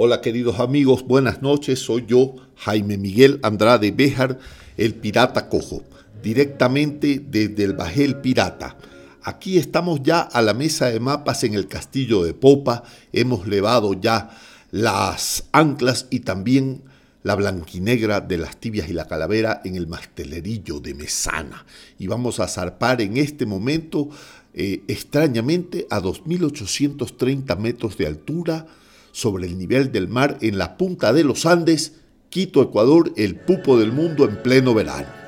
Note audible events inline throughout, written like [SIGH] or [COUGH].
Hola queridos amigos, buenas noches. Soy yo, Jaime Miguel Andrade Béjar, el pirata cojo, directamente desde el Bajel Pirata. Aquí estamos ya a la mesa de mapas en el castillo de Popa. Hemos levado ya las anclas y también la blanquinegra de las tibias y la calavera en el mastelerillo de Mesana. Y vamos a zarpar en este momento, eh, extrañamente, a 2.830 metros de altura sobre el nivel del mar en la punta de los Andes, Quito, Ecuador, el pupo del mundo en pleno verano.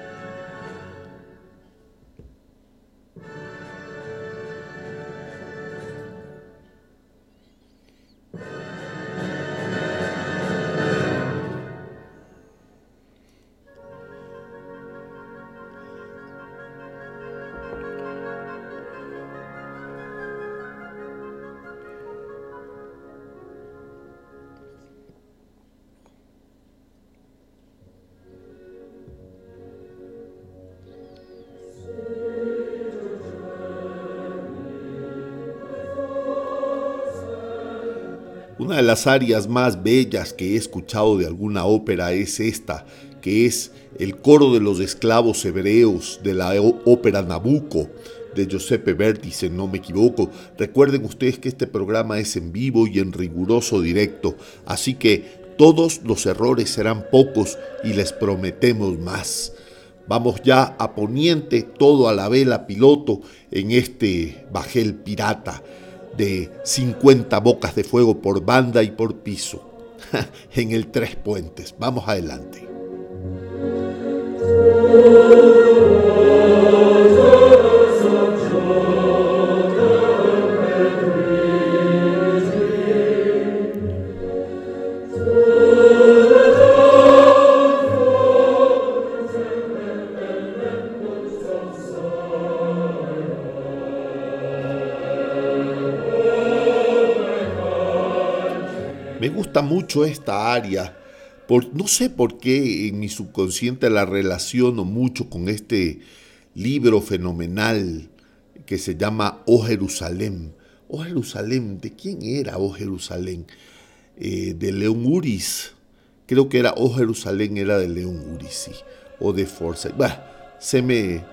Una de las áreas más bellas que he escuchado de alguna ópera es esta, que es el coro de los esclavos hebreos de la ópera Nabucco de Giuseppe Verdi, si no me equivoco. Recuerden ustedes que este programa es en vivo y en riguroso directo, así que todos los errores serán pocos y les prometemos más. Vamos ya a poniente todo a la vela piloto en este bajel pirata de 50 bocas de fuego por banda y por piso [LAUGHS] en el Tres Puentes. Vamos adelante. Esta área. Por, no sé por qué en mi subconsciente la relaciono mucho con este libro fenomenal que se llama Oh Jerusalén. Oh Jerusalén, ¿de quién era Oh Jerusalén? Eh, de León Uris. Creo que era Oh Jerusalén, era de León Uris, sí. O de Forsyth. Bueno, se me,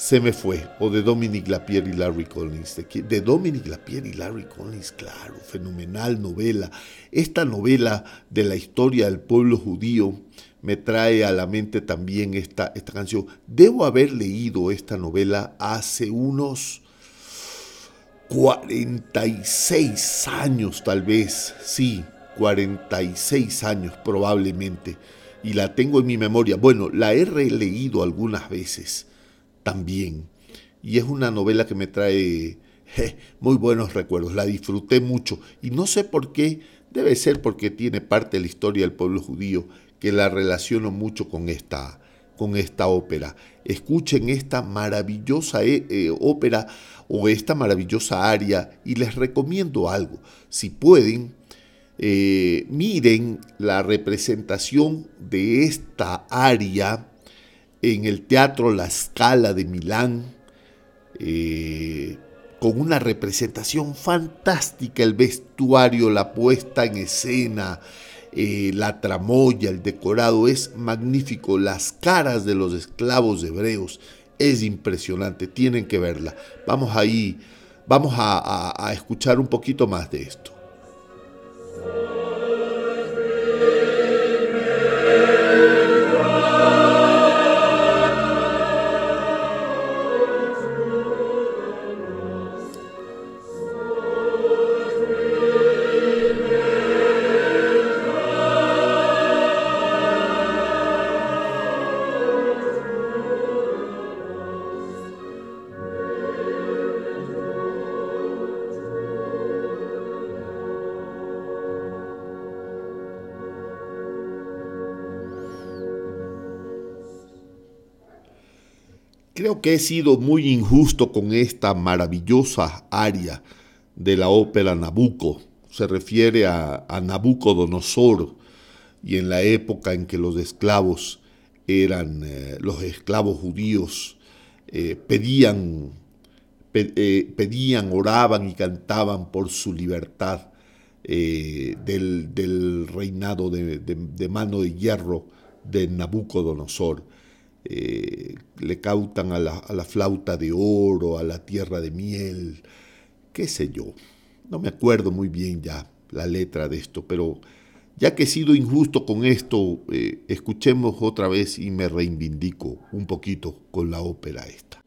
se me fue, o de Dominic Lapierre y Larry Collins. De, Dominic Lapierre y Larry Collins, claro, fenomenal novela. Esta novela de la historia del pueblo judío me trae a la mente también esta, esta canción. Debo haber leído esta novela hace unos 46 años tal vez, sí, 46 años probablemente, y la tengo en mi memoria. Bueno, la he releído algunas veces también. Y es una novela que me trae muy buenos recuerdos. La disfruté mucho. Y no sé por qué, debe ser porque tiene parte de la historia del pueblo judío, que la relaciono mucho con esta, con esta ópera. Escuchen esta maravillosa eh, eh, ópera o esta maravillosa aria y les recomiendo algo. Si pueden, eh, miren la representación de esta aria en el Teatro La Scala de Milán, eh, con una representación fantástica, el vestuario, la puesta en escena, eh, la tramoya, el decorado es magnífico, las caras de los esclavos hebreos es impresionante, tienen que verla. Vamos ahí, vamos a escuchar un poquito más de esto. Que he sido muy injusto con esta maravillosa aria de la ópera Nabucco. Se refiere a, Nabucodonosor y en la época en que los esclavos eran, eh, los esclavos judíos eh, pedían, eh, pedían, oraban y cantaban por su libertad. del, reinado de, mano de hierro de Nabucodonosor. Eh, le cautan a la, flauta de oro, a la tierra de miel, qué sé yo. No me acuerdo muy bien ya la letra de esto, pero ya que he sido injusto con esto, eh, escuchemos otra vez y me reivindico un poquito con la ópera esta.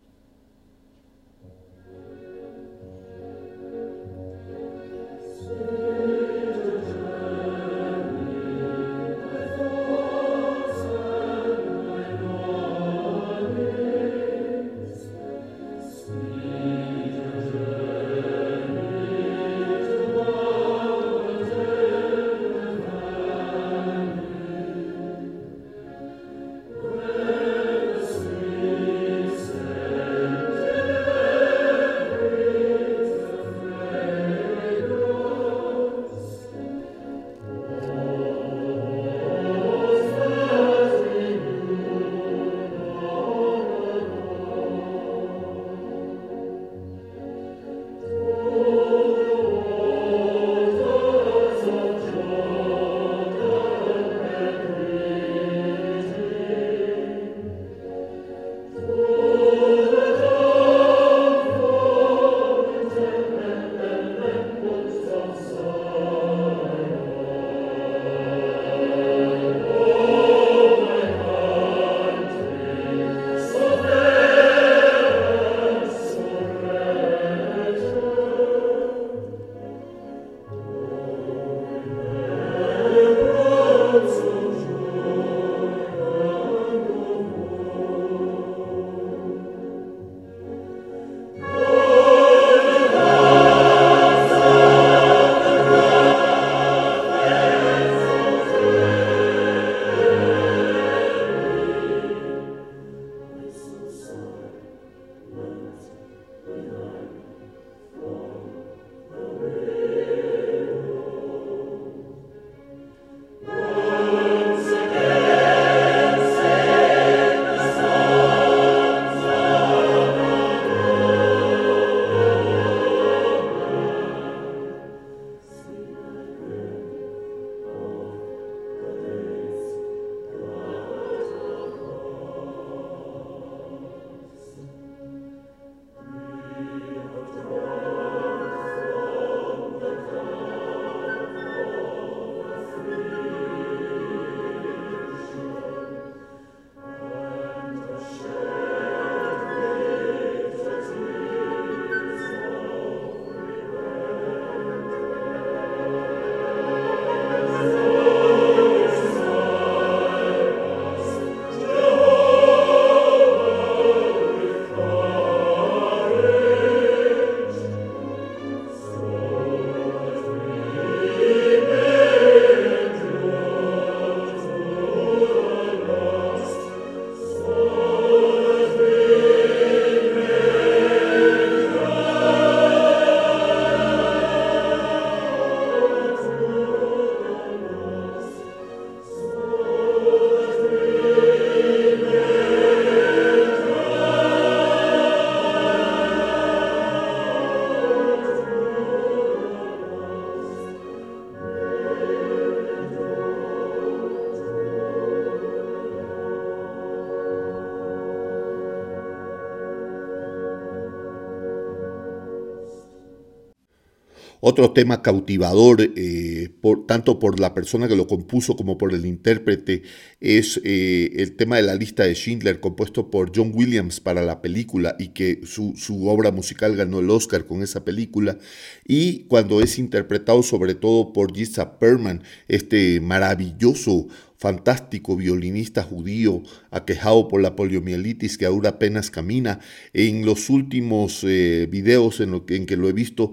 Otro tema cautivador, eh, tanto por la persona que lo compuso como por el intérprete, es eh, el tema de la lista de Schindler, compuesto por John Williams para la película y que su, su obra musical ganó el Oscar con esa película. Y cuando es interpretado sobre todo por Gisa Perman, este maravilloso fantástico violinista judío aquejado por la poliomielitis que ahora apenas camina. En los últimos eh, videos en, lo en que lo he visto,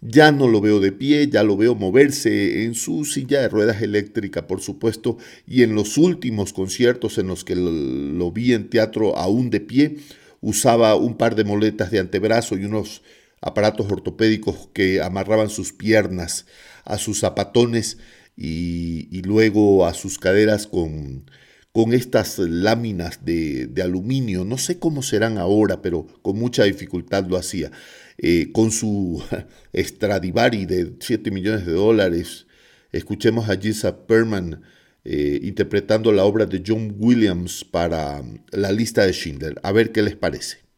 ya no lo veo de pie, ya lo veo moverse en su silla de ruedas eléctrica, por supuesto, y en los últimos conciertos en los que lo, vi en teatro aún de pie, usaba un par de moletas de antebrazo y unos aparatos ortopédicos que amarraban sus piernas a sus zapatones y, luego a sus caderas con, con estas láminas de, aluminio, no sé cómo serán ahora, pero con mucha dificultad lo hacía, eh, con su [LAUGHS] Stradivari de 7 millones de dólares. Escuchemos a Gisa Perman eh, interpretando la obra de John Williams para la lista de Schindler. A ver qué les parece.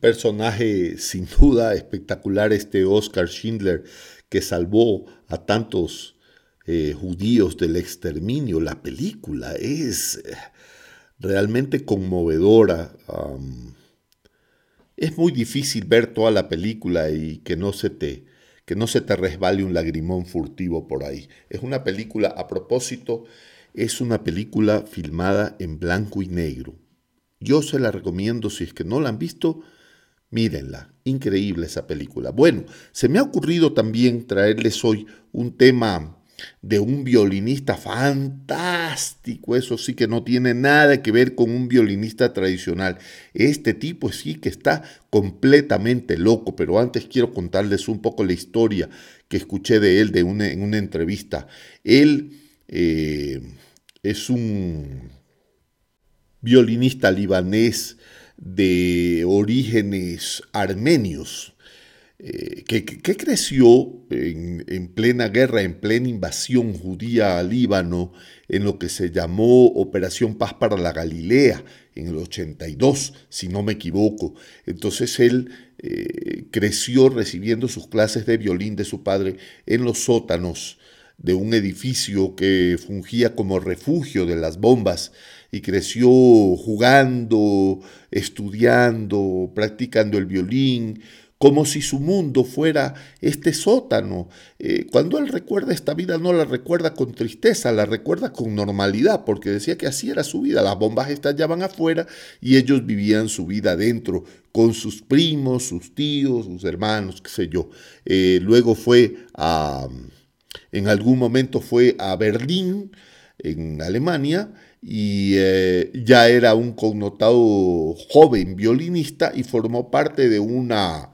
Personaje sin duda espectacular este Oscar Schindler que salvó a tantos eh, judíos del exterminio. La película es eh, realmente conmovedora. es muy difícil ver toda la película y que no se te que no se te resbale un lagrimón furtivo por ahí. Es una película, a propósito, es una película filmada en blanco y negro. Yo se la recomiendo si es que no la han visto Mírenla, increíble esa película. Bueno, se me ha ocurrido también traerles hoy un tema de un violinista fantástico, eso sí que no tiene nada que ver con un violinista tradicional. Este tipo sí que está completamente loco, pero antes quiero contarles un poco la historia que escuché de él de en una entrevista. Él eh, es un violinista libanés de orígenes armenios, eh, que, creció en, plena guerra, en plena invasión judía a Líbano, en lo que se llamó Operación Paz para la Galilea, en el 82, si no me equivoco. Entonces él eh, creció recibiendo sus clases de violín de su padre en los sótanos de un edificio que fungía como refugio de las bombas y creció jugando, estudiando, practicando el violín, como si su mundo fuera este sótano. Eh, cuando él recuerda esta vida, no la recuerda con tristeza, la recuerda con normalidad, porque decía que así era su vida. Las bombas estallaban afuera y ellos vivían su vida adentro, con sus primos, sus tíos, sus hermanos, qué sé yo. Eh, luego fue a, en algún momento fue a Berlín, en Alemania, y eh, ya era un connotado joven violinista y formó parte de una,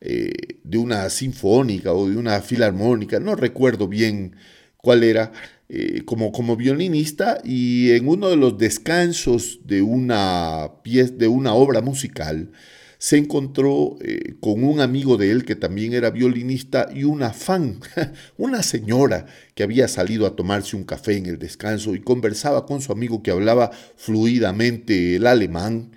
eh, de una sinfónica o de una filarmónica, no recuerdo bien cuál era, eh, como, como violinista y en uno de los descansos de una, pieza, de una obra musical, se encontró eh, con un amigo de él que también era violinista y una fan, [LAUGHS] una señora que había salido a tomarse un café en el descanso y conversaba con su amigo que hablaba fluidamente el alemán.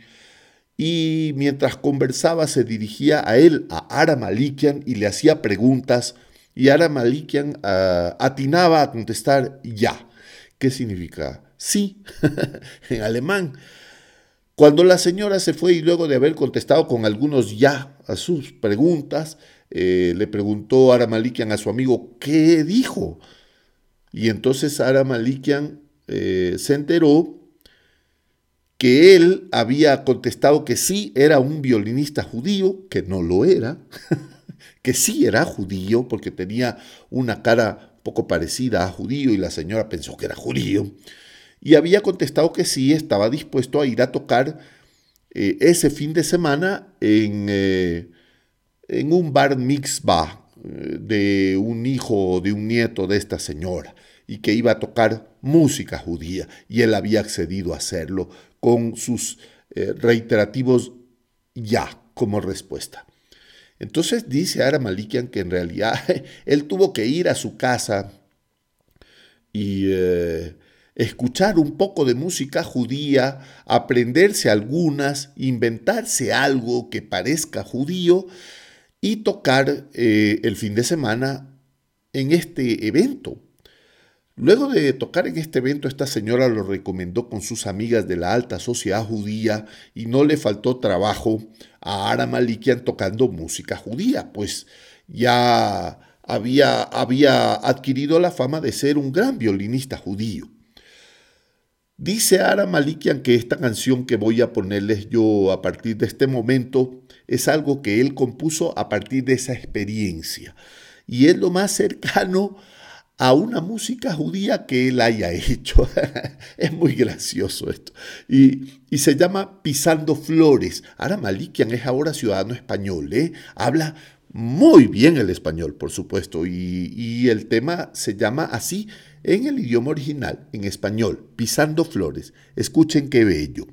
Y mientras conversaba se dirigía a él, a Ara Malikian, y le hacía preguntas. Y Ara Malikian ah, atinaba a contestar ya. ¿Qué significa? Sí, [LAUGHS] en alemán. Cuando la señora se fue y luego de haber contestado con algunos ya a sus preguntas, eh, le preguntó Ara Malikian a su amigo, ¿qué dijo? Y entonces Ara Malikian eh, se enteró que él había contestado que sí era un violinista judío, que no lo era, [LAUGHS] que sí era judío porque tenía una cara poco parecida a judío y la señora pensó que era judío y había contestado que sí, estaba dispuesto a ir a tocar eh, ese fin de semana en, eh, en un bar mixba eh, de un hijo o de un nieto de esta señora y que iba a tocar música judía y él había accedido a hacerlo con sus reiterativos ya como respuesta. Entonces dice Ara Malikian que en realidad [LAUGHS] él tuvo que ir a su casa y escuchar un poco de música judía, aprenderse algunas, inventarse algo que parezca judío y tocar eh, el fin de semana en este evento. Luego de tocar en este evento, esta señora lo recomendó con sus amigas de la alta sociedad judía y no le faltó trabajo a Ara Malikian tocando música judía, pues ya había, había adquirido la fama de ser un gran violinista judío. Dice Ara Malikian que esta canción que voy a ponerles yo a partir de este momento es algo que él compuso a partir de esa experiencia. Y es lo más cercano a una música judía que él haya [LAUGHS] hecho. es muy gracioso esto. Y, se llama Pisando Flores. Ara Malikian es ahora ciudadano español. ¿eh? Habla muy bien el español, por supuesto. Y, y el tema se llama así en el idioma original, en español, pisando flores. Escuchen qué bello.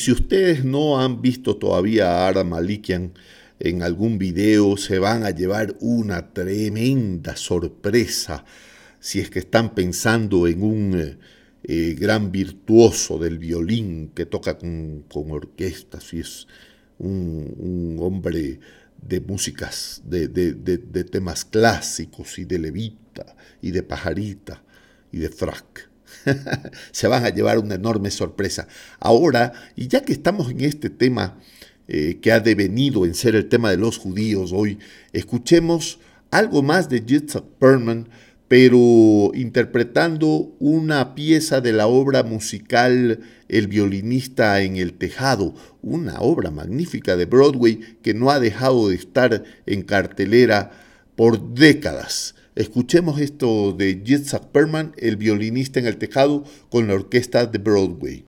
Si ustedes no han visto todavía a Ara Malikian en algún video, se van a llevar una tremenda sorpresa si es que están pensando en un eh, eh, gran virtuoso del violín que toca con, orquesta, si es un, hombre de músicas, de, de, temas clásicos y de levita y de pajarita y de frac. [LAUGHS] se van a llevar una enorme sorpresa. Ahora, y ya que estamos en este tema eh, que ha devenido en ser el tema de los judíos hoy, escuchemos algo más de Yitzhak Perman, pero interpretando una pieza de la obra musical El violinista en el tejado, una obra magnífica de Broadway que no ha dejado de estar en cartelera por décadas. Escuchemos esto de Yitzhak Perman, el violinista en el tejado, con la orquesta de Broadway.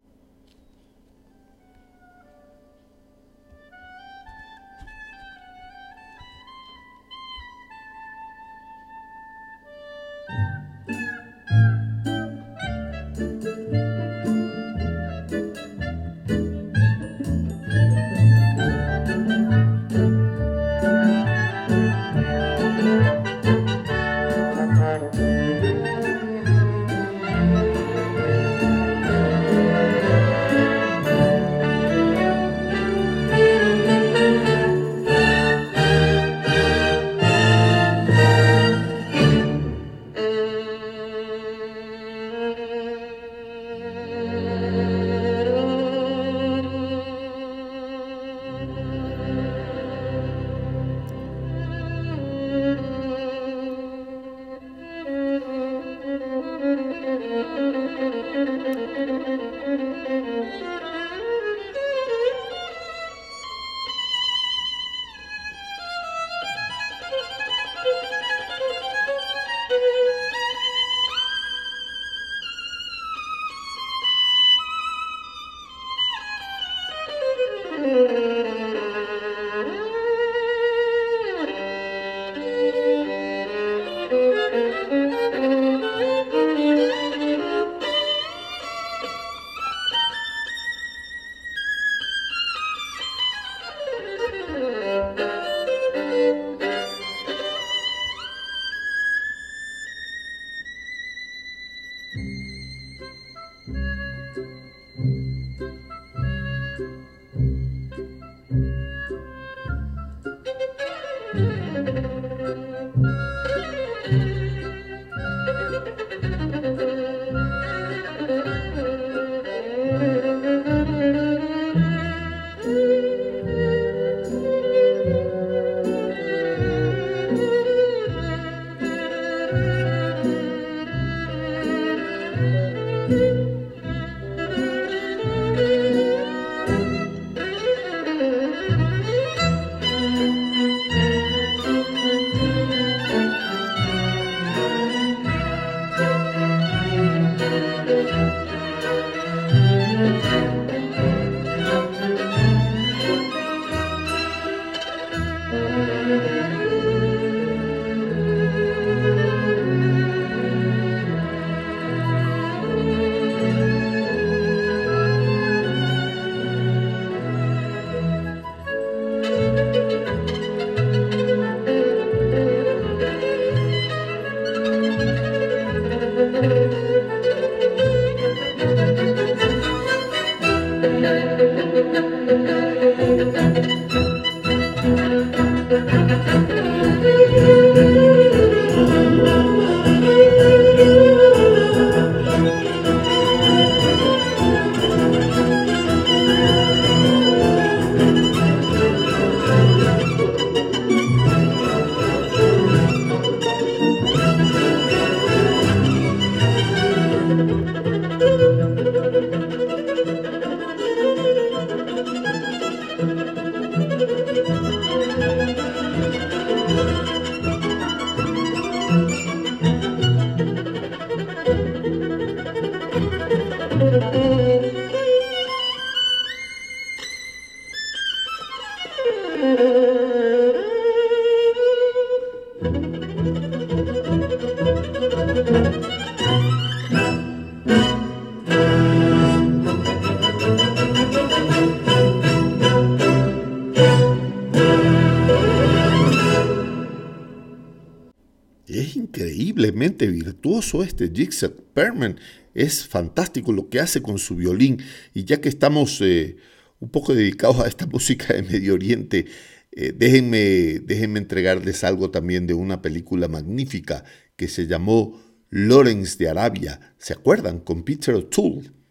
Este Jigsaw Perman. Es fantástico lo que hace con su violín. Y ya que estamos eh, un poco dedicados a esta [LAUGHS] música de Medio Oriente, eh, déjenme, déjenme entregarles algo también de una película magnífica que se llamó Lawrence de Arabia. ¿Se acuerdan? Con Peter O'Toole.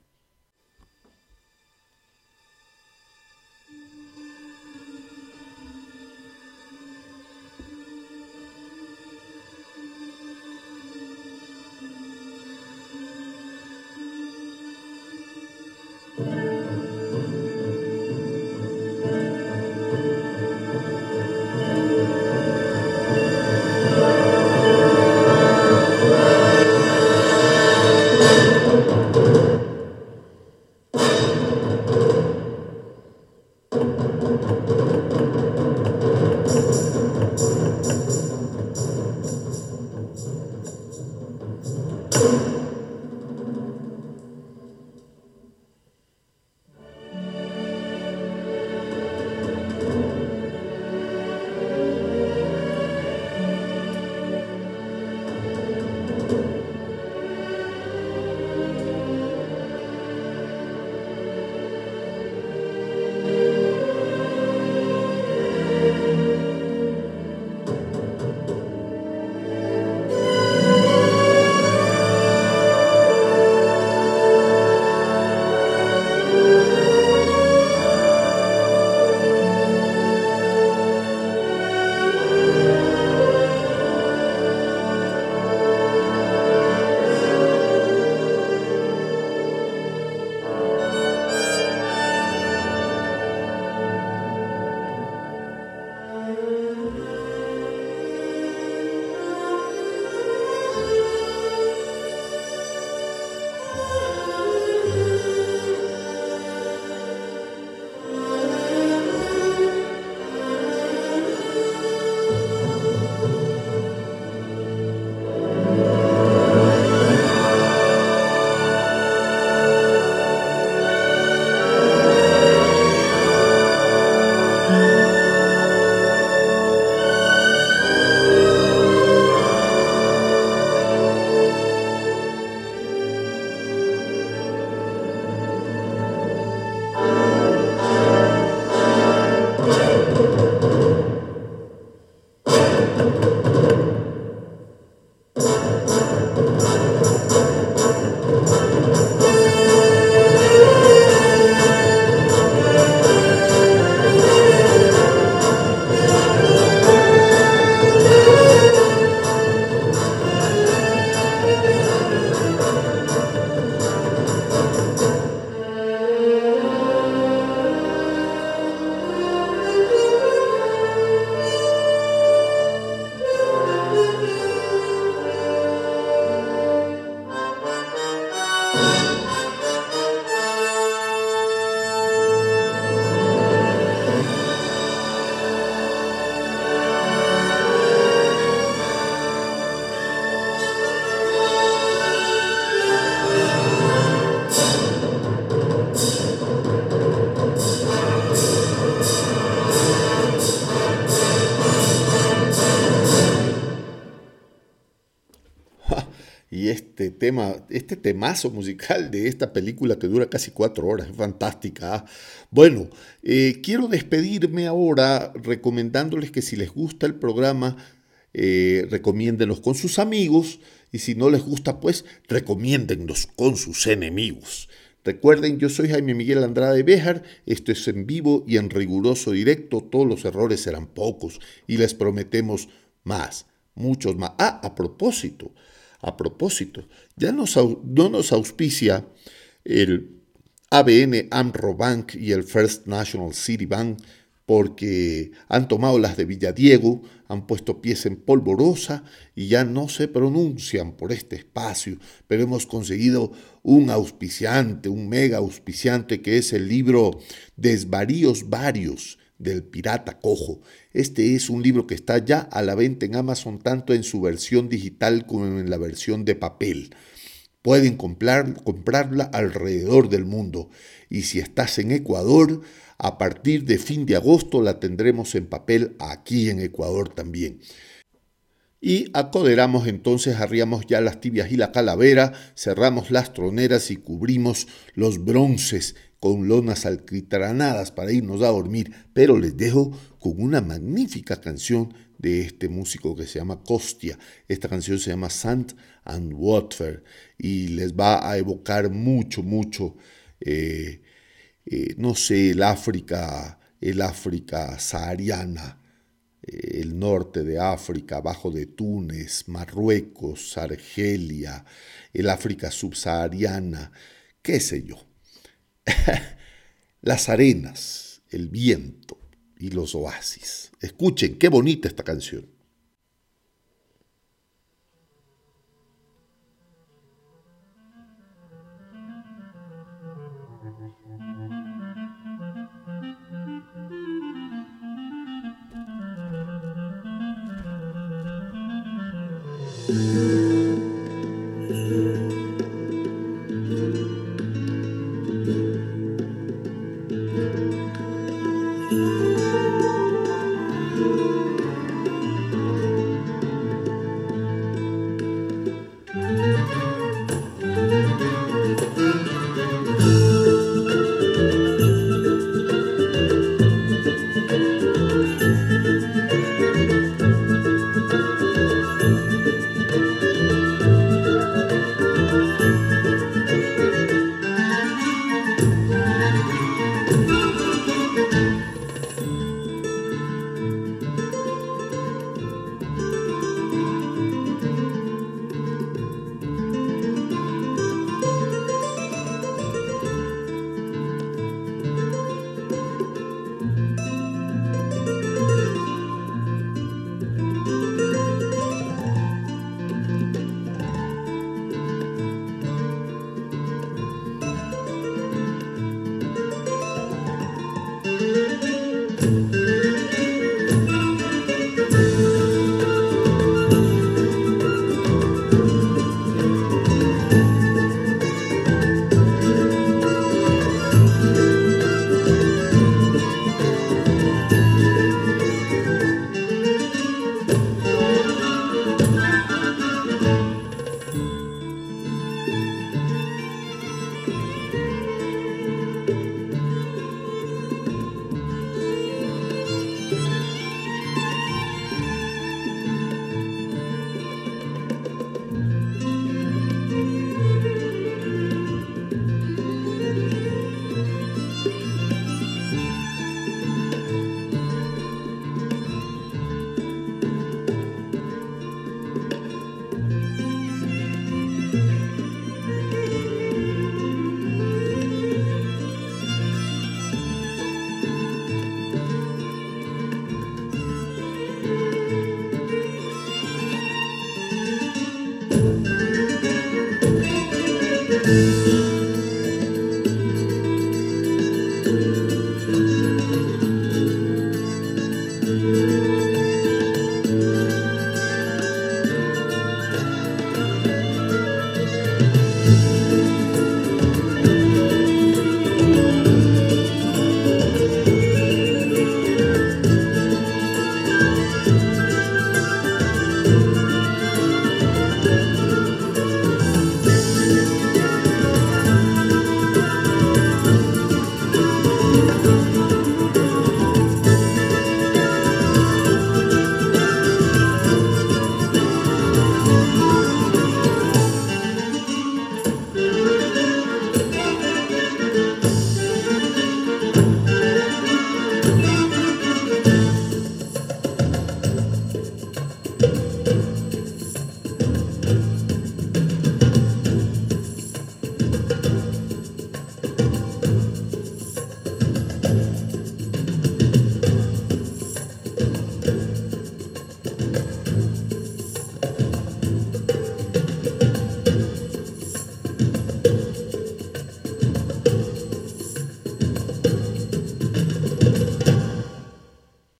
Y este tema, este temazo musical de esta película que dura casi cuatro horas, es fantástica. ¿ah? Bueno, eh, quiero despedirme ahora recomendándoles que si les gusta el programa, eh, recomiéndenlos con sus amigos y si no les gusta, pues recomiéndenlos con sus enemigos. Recuerden, yo soy Jaime Miguel Andrade Béjar, esto es en vivo y en riguroso directo, todos los errores serán pocos y les prometemos más, muchos más. Ah, a propósito, a propósito, ya no nos auspicia el ABN AMRO Bank y el First National City Bank porque han tomado las de Villadiego, han puesto pies en polvorosa y ya no se pronuncian por este espacio, pero hemos conseguido un auspiciante, un mega auspiciante que es el libro Desvaríos Varios del Pirata Cojo. Este es un libro que está ya a la venta en Amazon tanto en su versión digital como en la versión de papel. Pueden comprar, comprarla alrededor del mundo. Y si estás en Ecuador, a partir de fin de agosto la tendremos en papel aquí en Ecuador también. Y acoderamos entonces, arriamos ya las tibias y la calavera, cerramos las troneras y cubrimos los bronces con lonas alquitranadas para irnos a dormir, pero les dejo con una magnífica canción de este músico que se llama Costia. Esta canción se llama Sant and Water y les va a evocar mucho, mucho eh, eh, no sé, el África, el África sahariana, eh, el norte de África, abajo de Túnez, Marruecos, Argelia, el África subsahariana, qué sé yo. [LAUGHS] Las arenas, el viento y los oasis. Escuchen, qué bonita esta canción. [LAUGHS]